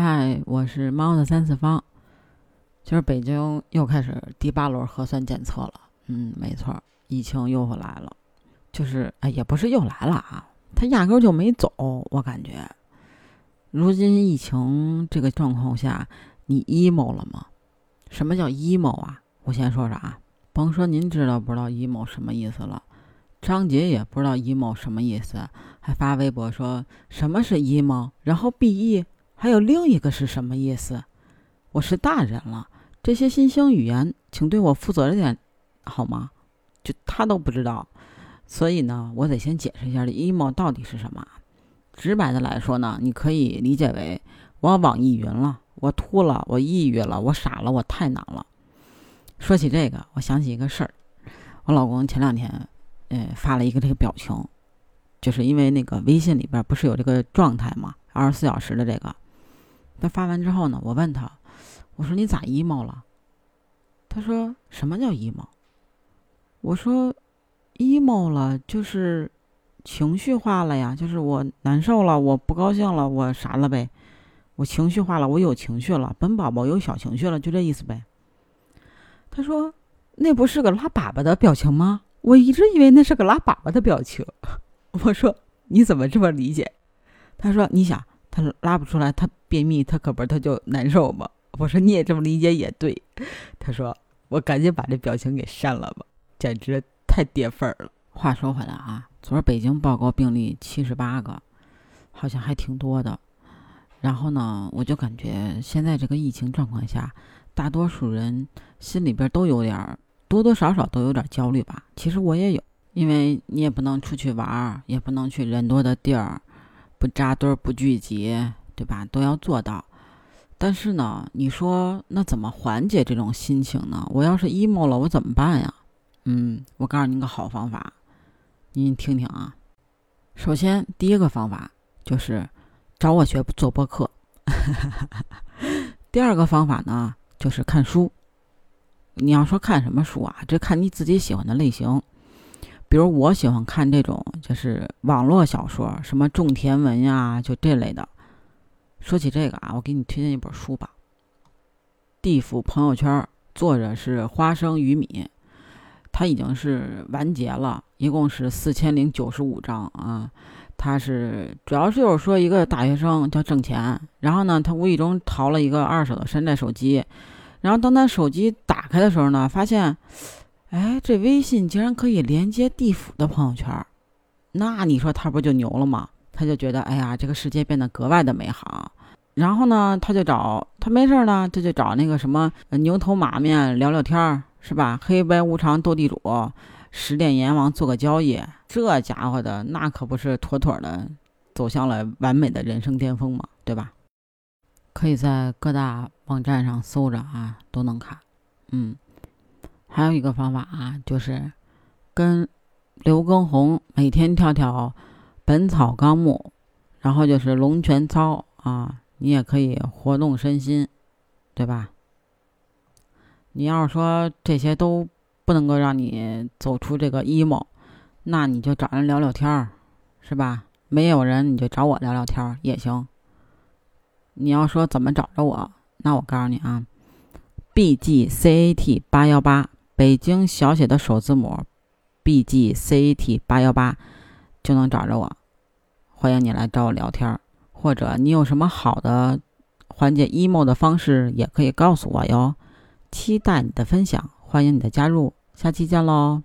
嗨，我是猫的三次方。今儿北京又开始第八轮核酸检测了。嗯，没错，疫情又来了。就是哎，也不是又来了啊，他压根就没走。我感觉，如今疫情这个状况下，你 emo 了吗？什么叫 emo 啊？我先说说啊，甭说您知道不知道 emo 什么意思了，张杰也不知道 emo 什么意思，还发微博说什么是 emo，然后 be。还有另一个是什么意思？我是大人了，这些新兴语言，请对我负责点，好吗？就他都不知道，所以呢，我得先解释一下这 emo 到底是什么。直白的来说呢，你可以理解为我网易云了，我秃了，我抑郁了，我傻了，我太难了。说起这个，我想起一个事儿，我老公前两天，呃，发了一个这个表情，就是因为那个微信里边不是有这个状态吗？二十四小时的这个。他发完之后呢，我问他，我说你咋 emo 了？他说什么叫 emo？我说 emo 了就是情绪化了呀，就是我难受了，我不高兴了，我啥了呗？我情绪化了，我有情绪了，本宝宝有小情绪了，就这意思呗。他说那不是个拉粑粑的表情吗？我一直以为那是个拉粑粑的表情。我说你怎么这么理解？他说你想。他拉不出来，他便秘，他可不他就难受吗？我说你也这么理解也对。他说我赶紧把这表情给删了吧，简直太跌份儿了。话说回来啊，昨儿北京报告病例七十八个，好像还挺多的。然后呢，我就感觉现在这个疫情状况下，大多数人心里边都有点多多少少都有点焦虑吧。其实我也有，因为你也不能出去玩儿，也不能去人多的地儿。不扎堆儿，不聚集，对吧？都要做到。但是呢，你说那怎么缓解这种心情呢？我要是 emo 了，我怎么办呀？嗯，我告诉您个好方法，您听听啊。首先，第一个方法就是找我学做播客。第二个方法呢，就是看书。你要说看什么书啊？这看你自己喜欢的类型。比如我喜欢看这种，就是网络小说，什么种田文呀，就这类的。说起这个啊，我给你推荐一本书吧，《地府朋友圈》，作者是花生鱼米，他已经是完结了，一共是四千零九十五章啊。他是主要是就是说一个大学生叫挣钱，然后呢，他无意中淘了一个二手的山寨手机，然后当他手机打开的时候呢，发现。哎，这微信竟然可以连接地府的朋友圈，那你说他不就牛了吗？他就觉得，哎呀，这个世界变得格外的美好。然后呢，他就找他没事呢，他就找那个什么牛头马面聊聊天儿，是吧？黑白无常斗地主，十殿阎王做个交易，这家伙的那可不是妥妥的走向了完美的人生巅峰嘛，对吧？可以在各大网站上搜着啊，都能看，嗯。还有一个方法啊，就是跟刘畊宏每天跳跳《本草纲目》，然后就是龙泉操啊，你也可以活动身心，对吧？你要是说这些都不能够让你走出这个 emo，那你就找人聊聊天儿，是吧？没有人你就找我聊聊天儿也行。你要说怎么找着我，那我告诉你啊，B G C A T 八幺八。北京小写的首字母，B G C A T 八幺八，就能找着我。欢迎你来找我聊天，或者你有什么好的缓解 emo 的方式，也可以告诉我哟。期待你的分享，欢迎你的加入，下期见喽。